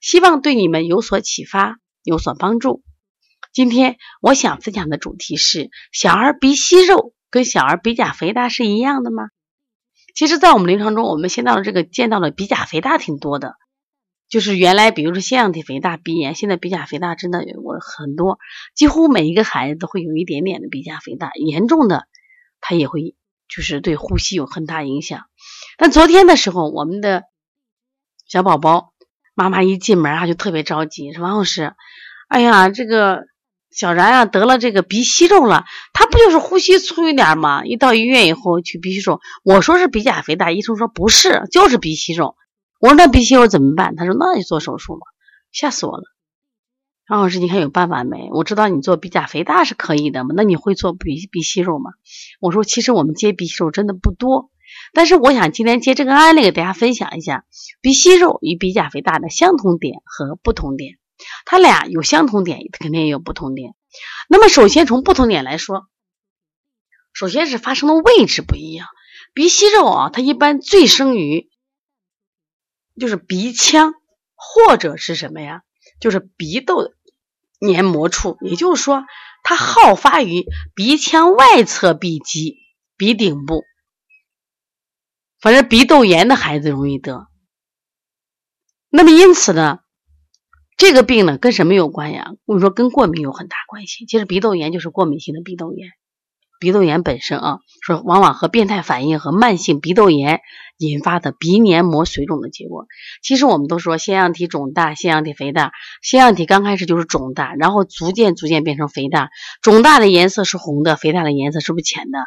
希望对你们有所启发，有所帮助。今天我想分享的主题是：小儿鼻息肉跟小儿鼻甲肥大是一样的吗？其实，在我们临床中，我们现在的这个见到的鼻甲肥大挺多的，就是原来比如说腺样体肥大、鼻炎，现在鼻甲肥大真的我很多，几乎每一个孩子都会有一点点的鼻甲肥大，严重的他也会就是对呼吸有很大影响。但昨天的时候，我们的小宝宝。妈妈一进门啊，就特别着急，说王老师，哎呀，这个小然啊得了这个鼻息肉了，他不就是呼吸粗一点吗？一到医院以后去鼻息肉，我说是鼻甲肥大，医生说不是，就是鼻息肉。我说那鼻息肉怎么办？他说那就做手术嘛，吓死我了。王老师，你看有办法没？我知道你做鼻甲肥大是可以的嘛，那你会做鼻鼻息肉吗？我说其实我们接鼻息肉真的不多。但是我想今天接这个案例给大家分享一下鼻息肉与鼻甲肥大的相同点和不同点，它俩有相同点，肯定也有不同点。那么首先从不同点来说，首先是发生的位置不一样。鼻息肉啊，它一般最生于就是鼻腔或者是什么呀？就是鼻窦黏膜处，也就是说它好发于鼻腔外侧鼻基鼻顶部。反正鼻窦炎的孩子容易得，那么因此呢，这个病呢跟什么有关呀？我们说，跟过敏有很大关系。其实鼻窦炎就是过敏性的鼻窦炎，鼻窦炎本身啊，说往往和变态反应和慢性鼻窦炎引发的鼻黏膜水肿的结果。其实我们都说腺样体肿大，腺样体肥大，腺样体刚开始就是肿大，然后逐渐逐渐变成肥大，肿大的颜色是红的，肥大的颜色是不是浅的？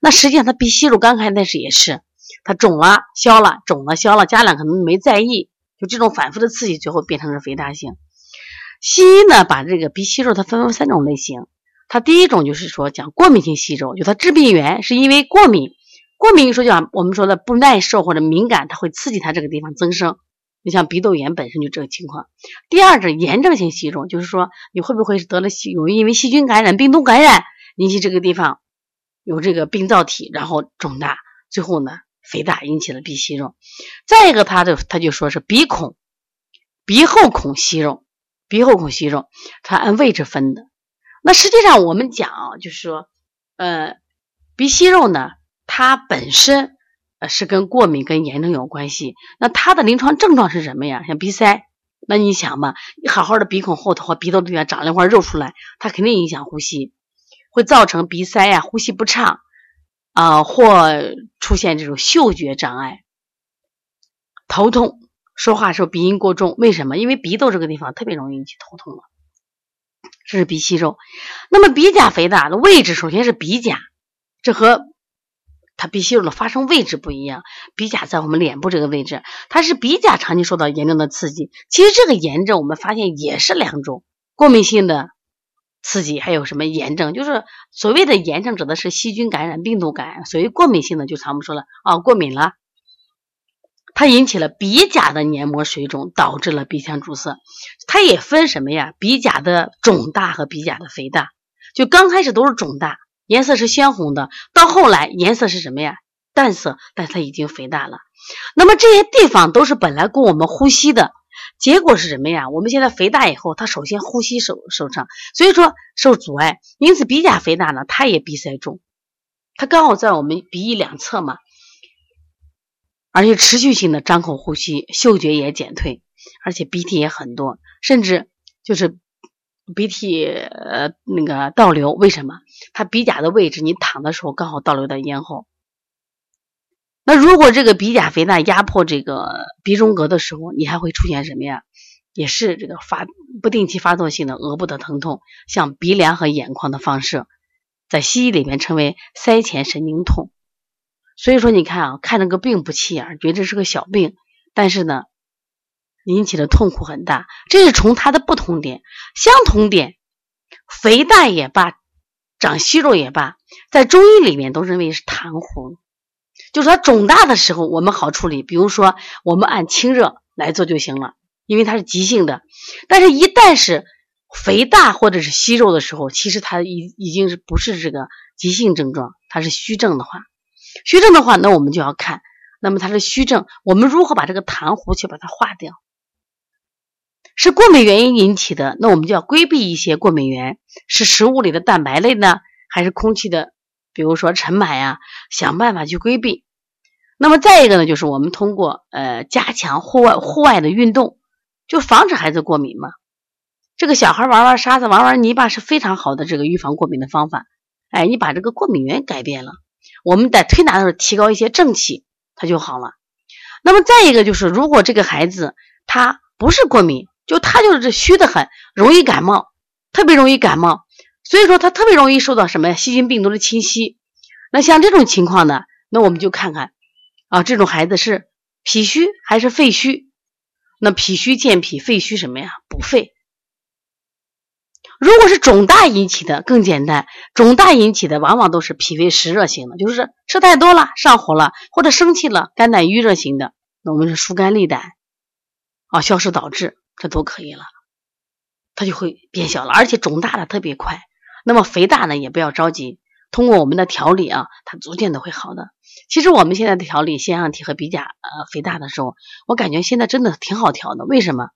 那实际上它鼻息肉刚开始也是。它肿了消了，肿了消了，家长可能没在意，就这种反复的刺激，最后变成了肥大性。西医呢，把这个鼻息肉它分为三种类型。它第一种就是说讲过敏性息肉，就它致病源是因为过敏，过敏说讲我们说的不耐受或者敏感，它会刺激它这个地方增生。你像鼻窦炎本身就这个情况。第二种炎症性息肉，就是说你会不会是得了细，有因为细菌感染、病毒感染引起这个地方有这个病灶体，然后肿大，最后呢？肥大引起了鼻息肉，再一个，他的他就说是鼻孔、鼻后孔息肉，鼻后孔息肉，它按位置分的。那实际上我们讲啊，就是说，呃，鼻息肉呢，它本身呃是跟过敏跟炎症有关系。那它的临床症状是什么呀？像鼻塞，那你想嘛，你好好的鼻孔后头和鼻窦里面长了一块肉出来，它肯定影响呼吸，会造成鼻塞呀，呼吸不畅。啊，或出现这种嗅觉障碍、头痛、说话时候鼻音过重，为什么？因为鼻窦这个地方特别容易引起头痛了。这是鼻息肉。那么鼻甲肥大的位置，首先是鼻甲，这和它鼻息肉的发生位置不一样。鼻甲在我们脸部这个位置，它是鼻甲长期受到严重的刺激。其实这个炎症我们发现也是两种过敏性的。刺激还有什么炎症？就是所谓的炎症，指的是细菌感染、病毒感染。所谓过敏性的，就咱们说了啊，过敏了，它引起了鼻甲的黏膜水肿，导致了鼻腔阻塞。它也分什么呀？鼻甲的肿大和鼻甲的肥大。就刚开始都是肿大，颜色是鲜红的，到后来颜色是什么呀？淡色，但它已经肥大了。那么这些地方都是本来供我们呼吸的。结果是什么呀？我们现在肥大以后，它首先呼吸受受伤，所以说受阻碍，因此鼻甲肥大呢，它也鼻塞重，它刚好在我们鼻翼两侧嘛，而且持续性的张口呼吸，嗅觉也减退，而且鼻涕也很多，甚至就是鼻涕呃那个倒流，为什么？它鼻甲的位置，你躺的时候刚好倒流到咽喉。那如果这个鼻甲肥大压迫这个鼻中隔的时候，你还会出现什么呀？也是这个发不定期发作性的额部的疼痛，像鼻梁和眼眶的放射，在西医里面称为腮前神经痛。所以说，你看啊，看这个病不起眼，觉得是个小病，但是呢，引起的痛苦很大。这是从它的不同点，相同点，肥大也罢，长息肉也罢，在中医里面都认为是痰糊。就是它肿大的时候，我们好处理，比如说我们按清热来做就行了，因为它是急性的。但是，一旦是肥大或者是息肉的时候，其实它已已经是不是这个急性症状，它是虚症的话，虚症的话，那我们就要看，那么它是虚症，我们如何把这个痰糊去把它化掉？是过敏原因引起的，那我们就要规避一些过敏源，是食物里的蛋白类呢，还是空气的？比如说尘螨呀，想办法去规避。那么再一个呢，就是我们通过呃加强户外户外的运动，就防止孩子过敏嘛。这个小孩玩玩沙子、玩玩泥巴是非常好的这个预防过敏的方法。哎，你把这个过敏源改变了，我们在推拿的时候提高一些正气，它就好了。那么再一个就是，如果这个孩子他不是过敏，就他就是虚的很，容易感冒，特别容易感冒。所以说，他特别容易受到什么细菌、病毒的侵袭。那像这种情况呢，那我们就看看啊，这种孩子是脾虚还是肺虚？那脾虚健脾，肺虚什么呀？补肺。如果是肿大引起的，更简单。肿大引起的往往都是脾胃湿热型的，就是吃太多了、上火了，或者生气了、肝胆郁热型的。那我们是疏肝利胆啊，消食导滞，这都可以了，它就会变小了，而且肿大的特别快。那么肥大呢，也不要着急，通过我们的调理啊，它逐渐的会好的。其实我们现在的调理腺样体和鼻甲呃肥大的时候，我感觉现在真的挺好调的。为什么？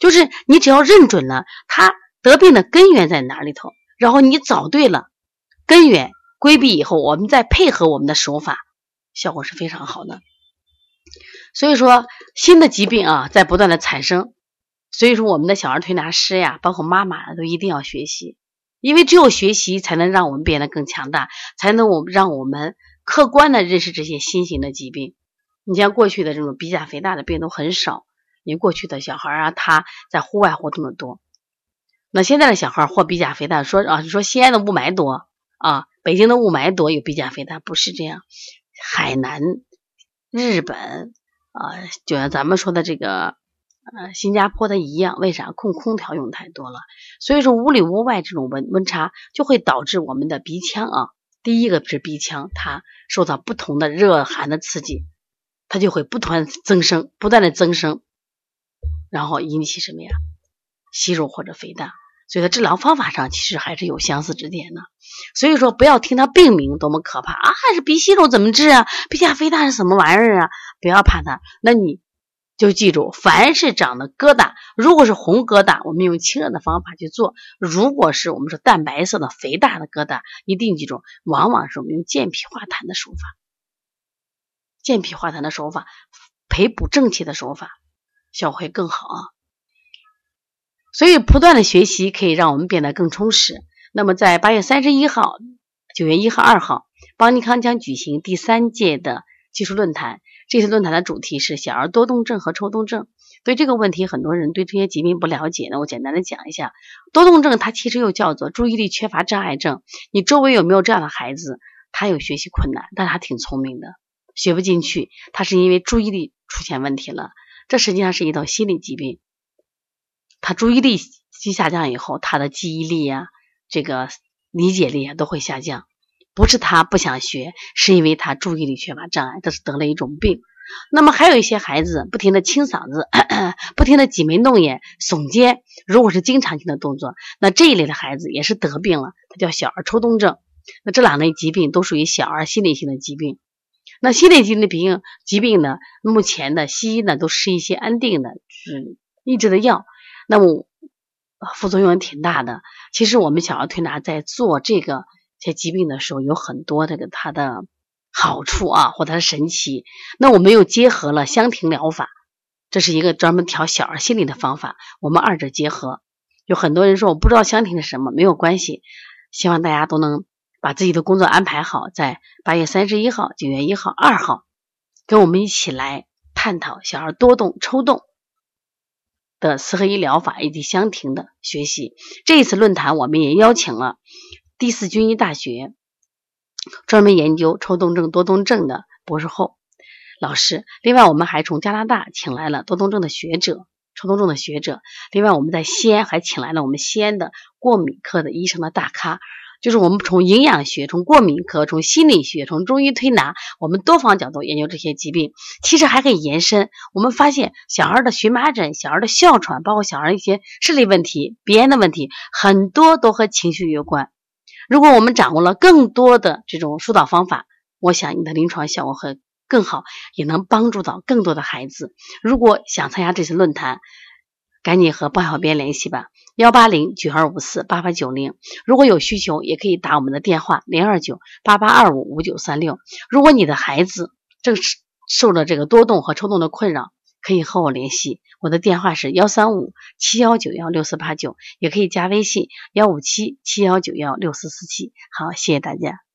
就是你只要认准了它得病的根源在哪里头，然后你找对了根源，规避以后，我们再配合我们的手法，效果是非常好的。所以说，新的疾病啊在不断的产生，所以说我们的小儿推拿师呀，包括妈妈都一定要学习。因为只有学习，才能让我们变得更强大，才能我让我们客观的认识这些新型的疾病。你像过去的这种鼻甲肥大的病都很少，因为过去的小孩啊，他在户外活动的多。那现在的小孩或鼻甲肥大，说啊，你说西安的雾霾多啊，北京的雾霾多，有鼻甲肥大，不是这样。海南、日本啊，就像咱们说的这个。呃，新加坡的一样，为啥控空调用太多了？所以说屋里屋外这种温温差就会导致我们的鼻腔啊，第一个是鼻腔，它受到不同的热寒的刺激，它就会不断增生，不断的增生，然后引起什么呀？息肉或者肥大。所以说治疗方法上其实还是有相似之点的。所以说不要听它病名多么可怕啊，还是鼻息肉怎么治啊？鼻甲肥大是什么玩意儿啊？不要怕它，那你。就记住，凡是长的疙瘩，如果是红疙瘩，我们用清热的方法去做；如果是我们说淡白色的肥大的疙瘩，一定记住，往往是我们用健脾化痰的手法，健脾化痰的手法，培补正气的手法，效果会更好啊。所以，不断的学习可以让我们变得更充实。那么，在八月三十一号、九月一号、二号，邦尼康将举行第三届的技术论坛。这次论坛的主题是小儿多动症和抽动症。对这个问题，很多人对这些疾病不了解。那我简单的讲一下，多动症它其实又叫做注意力缺乏障碍症。你周围有没有这样的孩子？他有学习困难，但他挺聪明的，学不进去，他是因为注意力出现问题了。这实际上是一道心理疾病。他注意力下降以后，他的记忆力呀，这个理解力啊都会下降。不是他不想学，是因为他注意力缺乏障碍，他是得了一种病。那么还有一些孩子不停的清嗓子，不停的挤眉弄眼、耸肩，如果是经常性的动作，那这一类的孩子也是得病了，他叫小儿抽动症。那这两类疾病都属于小儿心理性的疾病。那心理性的病疾病呢，目前的西医呢都是一些安定的，是抑制的药，那么副作用挺大的。其实我们小儿推拿在做这个。些疾病的时候有很多这个它的好处啊，或它的神奇。那我们又结合了香庭疗法，这是一个专门调小儿心理的方法。我们二者结合，有很多人说我不知道香庭是什么，没有关系。希望大家都能把自己的工作安排好，在八月三十一号、九月一号、二号，跟我们一起来探讨小儿多动、抽动的四合一疗法以及香庭的学习。这一次论坛，我们也邀请了。第四军医大学专门研究抽动症、多动症的博士后老师，另外我们还从加拿大请来了多动症的学者、抽动症的学者。另外，我们在西安还请来了我们西安的过敏科的医生的大咖。就是我们从营养学、从过敏科、从心理学、从中医推拿，我们多方角度研究这些疾病。其实还可以延伸。我们发现，小孩的荨麻疹、小孩的哮喘，包括小孩一些视力问题、鼻炎的问题，很多都和情绪有关。如果我们掌握了更多的这种疏导方法，我想你的临床效果会更好，也能帮助到更多的孩子。如果想参加这次论坛，赶紧和鲍小编联系吧，幺八零九二五四八八九零。如果有需求，也可以打我们的电话零二九八八二五五九三六。如果你的孩子正是受了这个多动和抽动的困扰，可以和我联系，我的电话是幺三五七幺九幺六四八九，也可以加微信幺五七七幺九幺六四四七。好，谢谢大家。